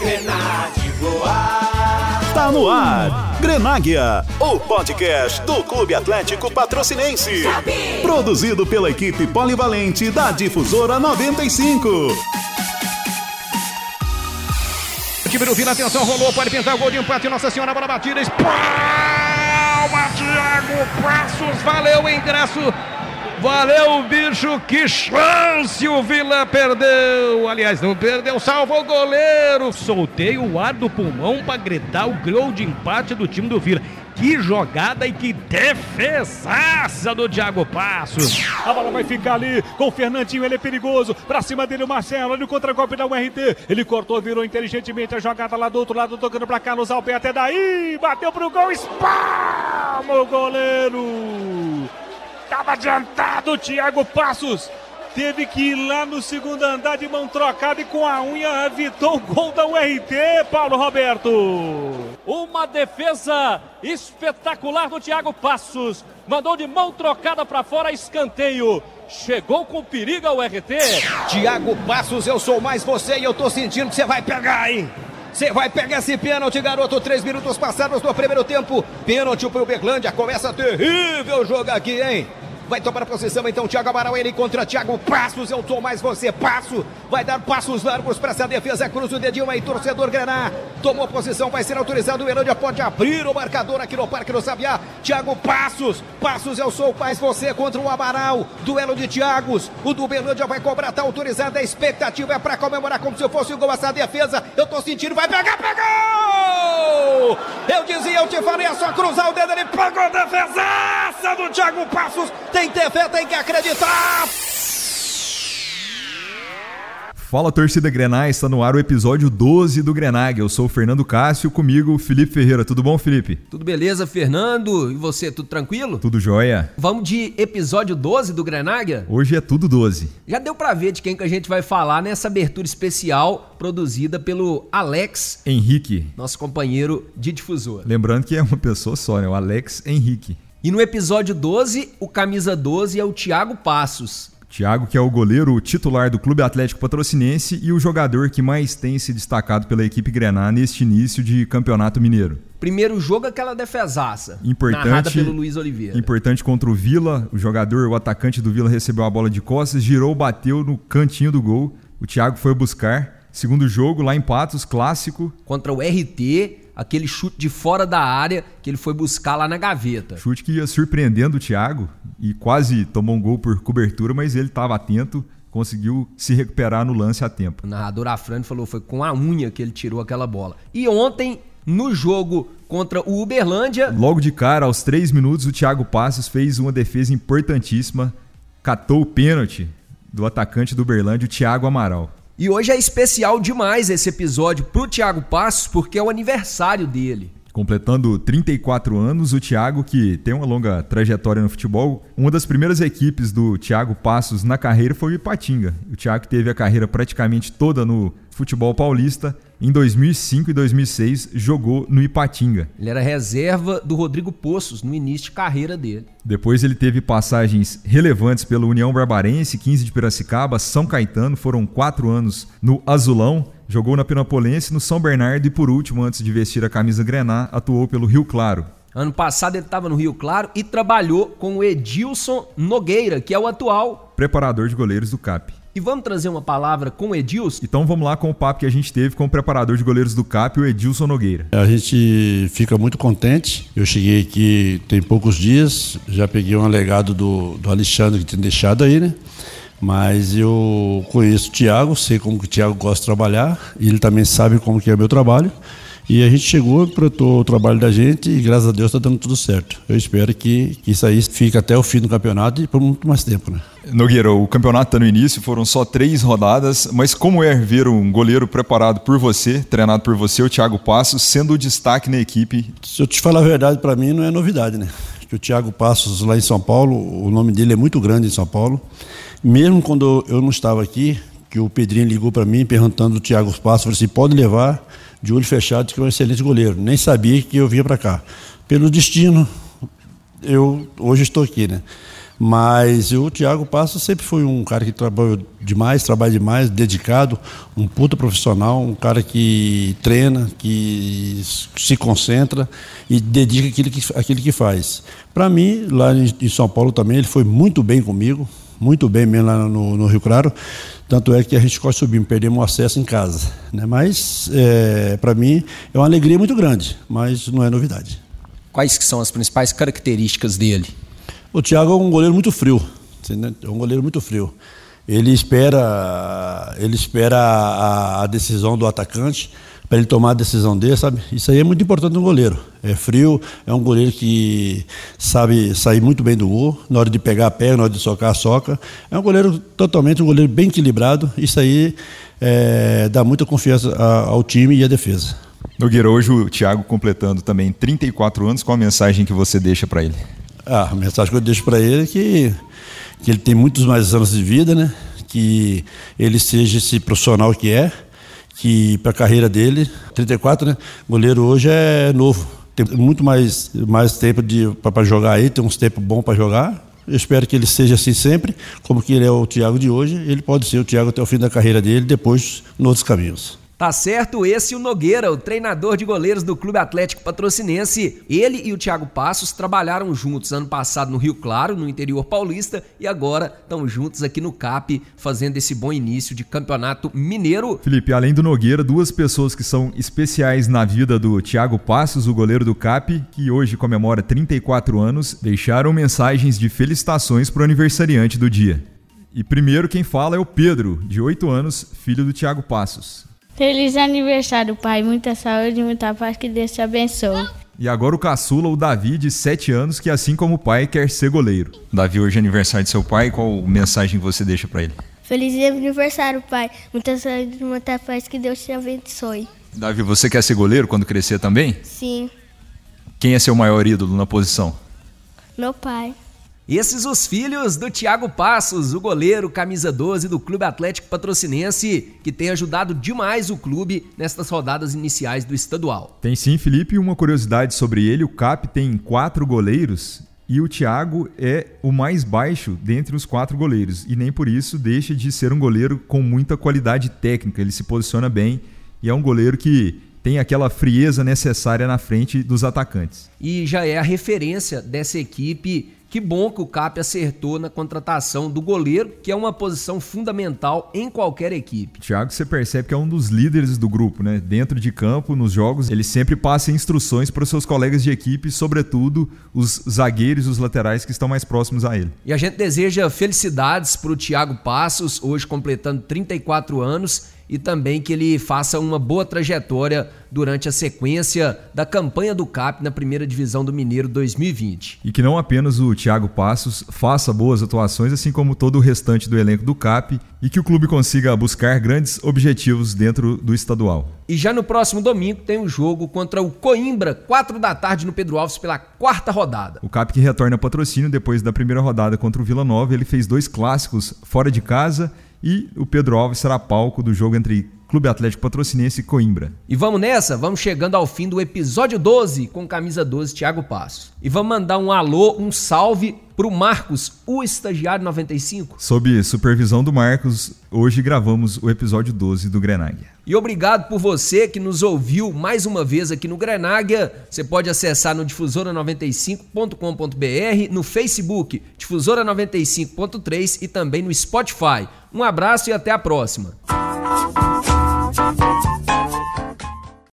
Grenade voar. Tá no ar. Grenáguia, o podcast do Clube Atlético Patrocinense. Produzido pela equipe polivalente da Difusora 95. O time do Vila, atenção, rolou, pode pintar o gol de empate, Nossa Senhora, bola batida, espalma, Thiago Passos, valeu o ingresso, valeu bicho, que chance o Vila perdeu, aliás, não perdeu, salvou o goleiro, soltei o ar do pulmão para gritar o gol de empate do time do Vila. Que jogada e que defesaça do Thiago Passos. A bola vai ficar ali com o Fernandinho, ele é perigoso. Pra cima dele o Marcelo, olha o contra-golpe da URT. Ele cortou, virou inteligentemente a jogada lá do outro lado, tocando pra Carlos Alpe até daí. Bateu pro gol, espalma o goleiro. Tava adiantado o Thiago Passos. Teve que ir lá no segundo andar de mão trocada e com a unha evitou o gol da URT, Paulo Roberto. Uma defesa espetacular do Thiago Passos. Mandou de mão trocada para fora, escanteio. Chegou com perigo ao RT. Thiago Passos, eu sou mais você e eu tô sentindo que você vai pegar, hein? Você vai pegar esse pênalti, garoto. Três minutos passados do primeiro tempo. Pênalti pro Uberlândia. Começa terrível jogo aqui, hein? Vai tomar posição então Thiago Amaral, ele contra Thiago Passos, eu sou mais você, Passo, vai dar passos largos para essa defesa, cruza o dedinho aí, torcedor Graná, tomou posição, vai ser autorizado, o Herândia pode abrir o marcador aqui no Parque do Sabiá, Thiago Passos, Passos, eu sou mais você contra o Amaral, duelo de Thiagos, o do Berlândia vai cobrar, tá autorizada, a expectativa é para comemorar como se fosse o gol. Essa defesa, eu tô sentindo, vai pegar, pegou! Eu dizia, eu te falei, é só cruzar o dedo, ele pegou a defesaça do Thiago Passos, tem fé, tem que acreditar. Fala torcida Grenai, está no ar o episódio 12 do Grenag. Eu sou o Fernando Cássio, comigo Felipe Ferreira. Tudo bom, Felipe? Tudo beleza, Fernando? E você, tudo tranquilo? Tudo jóia. Vamos de episódio 12 do Grenaga? Hoje é tudo 12. Já deu pra ver de quem que a gente vai falar nessa abertura especial produzida pelo Alex Henrique, nosso companheiro de difusor. Lembrando que é uma pessoa só, né? O Alex Henrique. E no episódio 12, o camisa 12 é o Thiago Passos. Thiago, que é o goleiro titular do Clube Atlético Patrocinense e o jogador que mais tem se destacado pela equipe Grená neste início de Campeonato Mineiro. Primeiro jogo, aquela defesaça. Importante, narrada pelo Luiz Oliveira. Importante contra o Vila. O jogador, o atacante do Vila, recebeu a bola de costas, girou, bateu no cantinho do gol. O Thiago foi buscar. Segundo jogo, lá em Patos, clássico. Contra o RT, aquele chute de fora da área que ele foi buscar lá na gaveta. Chute que ia surpreendendo o Thiago e quase tomou um gol por cobertura, mas ele estava atento, conseguiu se recuperar no lance a tempo. O narrador Afrani falou foi com a unha que ele tirou aquela bola. E ontem, no jogo contra o Uberlândia. Logo de cara, aos três minutos, o Thiago Passos fez uma defesa importantíssima, catou o pênalti do atacante do Uberlândia, o Thiago Amaral. E hoje é especial demais esse episódio pro Thiago Passos, porque é o aniversário dele. Completando 34 anos, o Thiago, que tem uma longa trajetória no futebol, uma das primeiras equipes do Thiago Passos na carreira foi o Ipatinga. O Thiago teve a carreira praticamente toda no futebol paulista. Em 2005 e 2006 jogou no Ipatinga. Ele era reserva do Rodrigo Poços no início de carreira dele. Depois ele teve passagens relevantes pela União Barbarense, 15 de Piracicaba, São Caetano, foram quatro anos no Azulão. Jogou na Pinapolense, no São Bernardo e, por último, antes de vestir a camisa grená, atuou pelo Rio Claro. Ano passado ele estava no Rio Claro e trabalhou com o Edilson Nogueira, que é o atual preparador de goleiros do CAP. E vamos trazer uma palavra com o Edilson? Então vamos lá com o papo que a gente teve com o preparador de goleiros do CAP, o Edilson Nogueira. A gente fica muito contente. Eu cheguei aqui tem poucos dias, já peguei um alegado do, do Alexandre que tinha deixado aí, né? Mas eu conheço o Thiago, sei como que o Thiago gosta de trabalhar, e ele também sabe como que é o meu trabalho. E a gente chegou, apretou o trabalho da gente e graças a Deus está dando tudo certo. Eu espero que, que isso aí fique até o fim do campeonato e por muito mais tempo, né? Nogueira, o campeonato está no início, foram só três rodadas, mas como é ver um goleiro preparado por você, treinado por você, o Thiago Passos, sendo o destaque na equipe? Se eu te falar a verdade, para mim não é novidade, né? Que o Thiago Passos lá em São Paulo, o nome dele é muito grande em São Paulo. Mesmo quando eu não estava aqui, que o Pedrinho ligou para mim perguntando o Thiago Passos, falou assim, pode levar de olho fechado, que é um excelente goleiro. Nem sabia que eu vinha para cá. Pelo destino, eu hoje estou aqui, né? Mas o Thiago Passos sempre foi um cara que trabalhou demais, trabalha demais, dedicado, um puta profissional, um cara que treina, que se concentra e dedica aquilo que, aquilo que faz. Para mim, lá em São Paulo também, ele foi muito bem comigo, muito bem mesmo lá no, no Rio Claro. Tanto é que a gente quase subimos, perdemos o acesso em casa. Né? Mas, é, para mim, é uma alegria muito grande, mas não é novidade. Quais que são as principais características dele? O Thiago é um goleiro muito frio. É um goleiro muito frio. Ele espera, ele espera a, a decisão do atacante para ele tomar a decisão dele, sabe? Isso aí é muito importante no goleiro. É frio, é um goleiro que sabe sair muito bem do gol, na hora de pegar a pega, na hora de socar a soca. É um goleiro totalmente, um goleiro bem equilibrado. Isso aí é, dá muita confiança ao time e à defesa. Nogueira, hoje o Thiago completando também 34 anos, qual a mensagem que você deixa para ele? Ah, a mensagem que eu deixo para ele é que, que ele tem muitos mais anos de vida, né? Que ele seja esse profissional que é, que para a carreira dele, 34, né? Goleiro hoje é novo, tem muito mais, mais tempo para jogar aí, tem uns tempos bons para jogar. Eu espero que ele seja assim sempre, como que ele é o Thiago de hoje. Ele pode ser o Thiago até o fim da carreira dele, depois nos outros caminhos. Tá certo, esse o Nogueira, o treinador de goleiros do Clube Atlético Patrocinense. Ele e o Thiago Passos trabalharam juntos ano passado no Rio Claro, no interior paulista, e agora estão juntos aqui no CAP, fazendo esse bom início de campeonato mineiro. Felipe, além do Nogueira, duas pessoas que são especiais na vida do Thiago Passos, o goleiro do CAP, que hoje comemora 34 anos, deixaram mensagens de felicitações para o aniversariante do dia. E primeiro quem fala é o Pedro, de 8 anos, filho do Thiago Passos. Feliz aniversário, pai. Muita saúde e muita paz. Que Deus te abençoe. E agora o caçula, o Davi, de 7 anos, que assim como o pai, quer ser goleiro. Davi, hoje é aniversário de seu pai. Qual mensagem você deixa para ele? Feliz aniversário, pai. Muita saúde muita paz. Que Deus te abençoe. Davi, você quer ser goleiro quando crescer também? Sim. Quem é seu maior ídolo na posição? Meu pai. Esses os filhos do Thiago Passos, o goleiro camisa 12 do Clube Atlético Patrocinense, que tem ajudado demais o clube nestas rodadas iniciais do estadual. Tem sim, Felipe, uma curiosidade sobre ele, o CAP tem quatro goleiros e o Thiago é o mais baixo dentre os quatro goleiros e nem por isso deixa de ser um goleiro com muita qualidade técnica, ele se posiciona bem e é um goleiro que tem aquela frieza necessária na frente dos atacantes. E já é a referência dessa equipe que bom que o CAP acertou na contratação do goleiro, que é uma posição fundamental em qualquer equipe. Thiago, você percebe que é um dos líderes do grupo, né? Dentro de campo, nos jogos, ele sempre passa instruções para os seus colegas de equipe, sobretudo os zagueiros e os laterais que estão mais próximos a ele. E a gente deseja felicidades para o Thiago Passos, hoje completando 34 anos e também que ele faça uma boa trajetória durante a sequência da campanha do CAP na primeira divisão do Mineiro 2020. E que não apenas o Thiago Passos faça boas atuações, assim como todo o restante do elenco do CAP, e que o clube consiga buscar grandes objetivos dentro do estadual. E já no próximo domingo tem o um jogo contra o Coimbra, 4 da tarde no Pedro Alves pela quarta rodada. O CAP que retorna patrocínio depois da primeira rodada contra o Vila Nova, ele fez dois clássicos fora de casa e o Pedro Alves será palco do jogo entre Clube Atlético Patrocinense Coimbra. E vamos nessa? Vamos chegando ao fim do episódio 12 com camisa 12 Thiago Passo. E vamos mandar um alô, um salve pro Marcos, o estagiário 95. Sob supervisão do Marcos, hoje gravamos o episódio 12 do Grenáguia. E obrigado por você que nos ouviu mais uma vez aqui no Grenáguia. Você pode acessar no difusora95.com.br, no Facebook Difusora95.3 e também no Spotify. Um abraço e até a próxima.